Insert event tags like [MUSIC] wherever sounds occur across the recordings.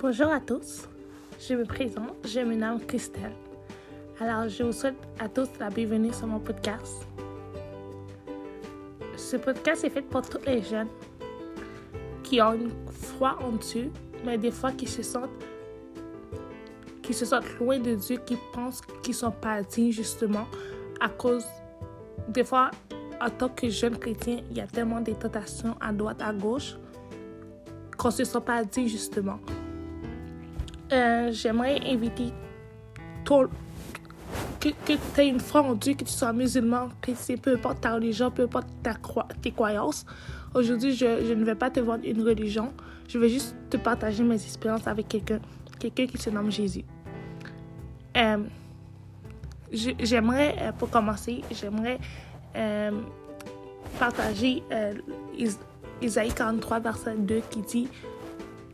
Bonjour à tous, je me présente, je me nomme Christelle. Alors, je vous souhaite à tous la bienvenue sur mon podcast. Ce podcast est fait pour tous les jeunes qui ont une foi en Dieu, mais des fois qui se sentent qui se sentent loin de Dieu, qui pensent qu'ils sont pas dignes justement à cause des fois en tant que jeune chrétien, il y a tellement de tentations à droite à gauche qu'on se sent pas digne justement. Euh, j'aimerais inviter que, que tu aies une foi en Dieu, que tu sois musulman, chrétien, peu importe ta religion, peu importe ta tes croyances. Aujourd'hui, je, ne vais pas te vendre une religion. Je vais juste te partager mes expériences avec quelqu'un, quelqu'un qui se nomme Jésus. Euh, j'aimerais, euh, pour commencer, j'aimerais partager Isaïe 43, verset 2 qui dit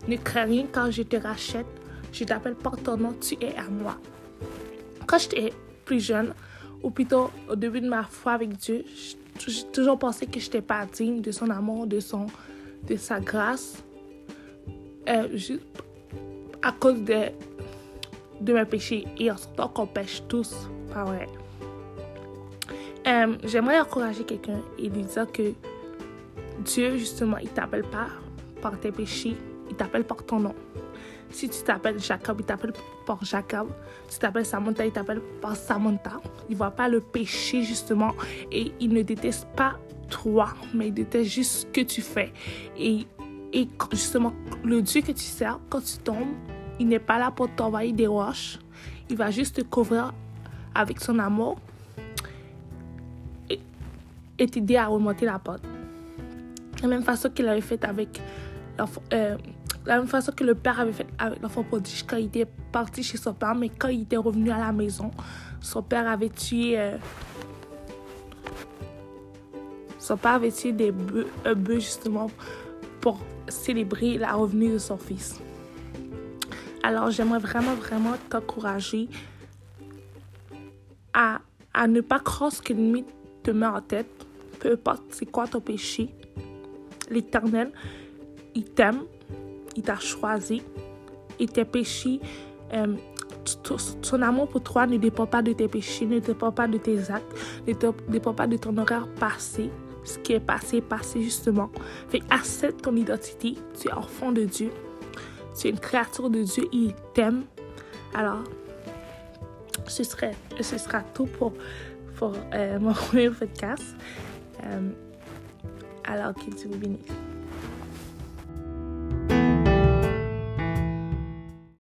Ne crains rien quand je te rachète je t'appelle par ton nom, tu es à moi. Quand j'étais plus jeune, ou plutôt au début de ma foi avec Dieu, j'ai toujours pensé que je n'étais pas digne de son amour, de, son, de sa grâce, euh, à cause de, de mes péchés. Et en temps qu'on pêche tous, pas vrai. Euh, J'aimerais encourager quelqu'un et lui dire que Dieu, justement, il t'appelle pas par tes péchés, il t'appelle par ton nom. Si tu t'appelles Jacob, il t'appelle par Jacob. Si tu t'appelles Samantha, il t'appelle par Samantha. Il ne voit pas le péché, justement. Et il ne déteste pas toi, mais il déteste juste ce que tu fais. Et, et justement, le Dieu que tu sers, quand tu tombes, il n'est pas là pour t'envoyer des roches. Il va juste te couvrir avec son amour et t'aider à remonter la porte. De la même façon qu'il avait fait avec euh, la même façon que le père avait fait avec l'enfant prodige quand il était parti chez son père, mais quand il était revenu à la maison, son père avait tué. Euh, son père avait tué des bœufs, un bœuf justement pour célébrer la revenue de son fils. Alors j'aimerais vraiment, vraiment t'encourager à, à ne pas croire ce que l'ennemi te met en tête, peu importe c'est quoi ton péché. L'Éternel, il t'aime, il t'a choisi et tes péchés, euh, son amour pour toi ne dépend pas de tes péchés, ne dépend pas de tes actes, ne dépend pas de ton horaire passé. Ce qui est passé, passé justement. Fait accepte ton identité. Tu es enfant de Dieu. Tu es une créature de Dieu. Il t'aime. Alors, ce, serait, ce sera tout pour, pour euh, [LAUGHS] mon premier podcast. Euh, alors, qu'il Dieu vous bénisse.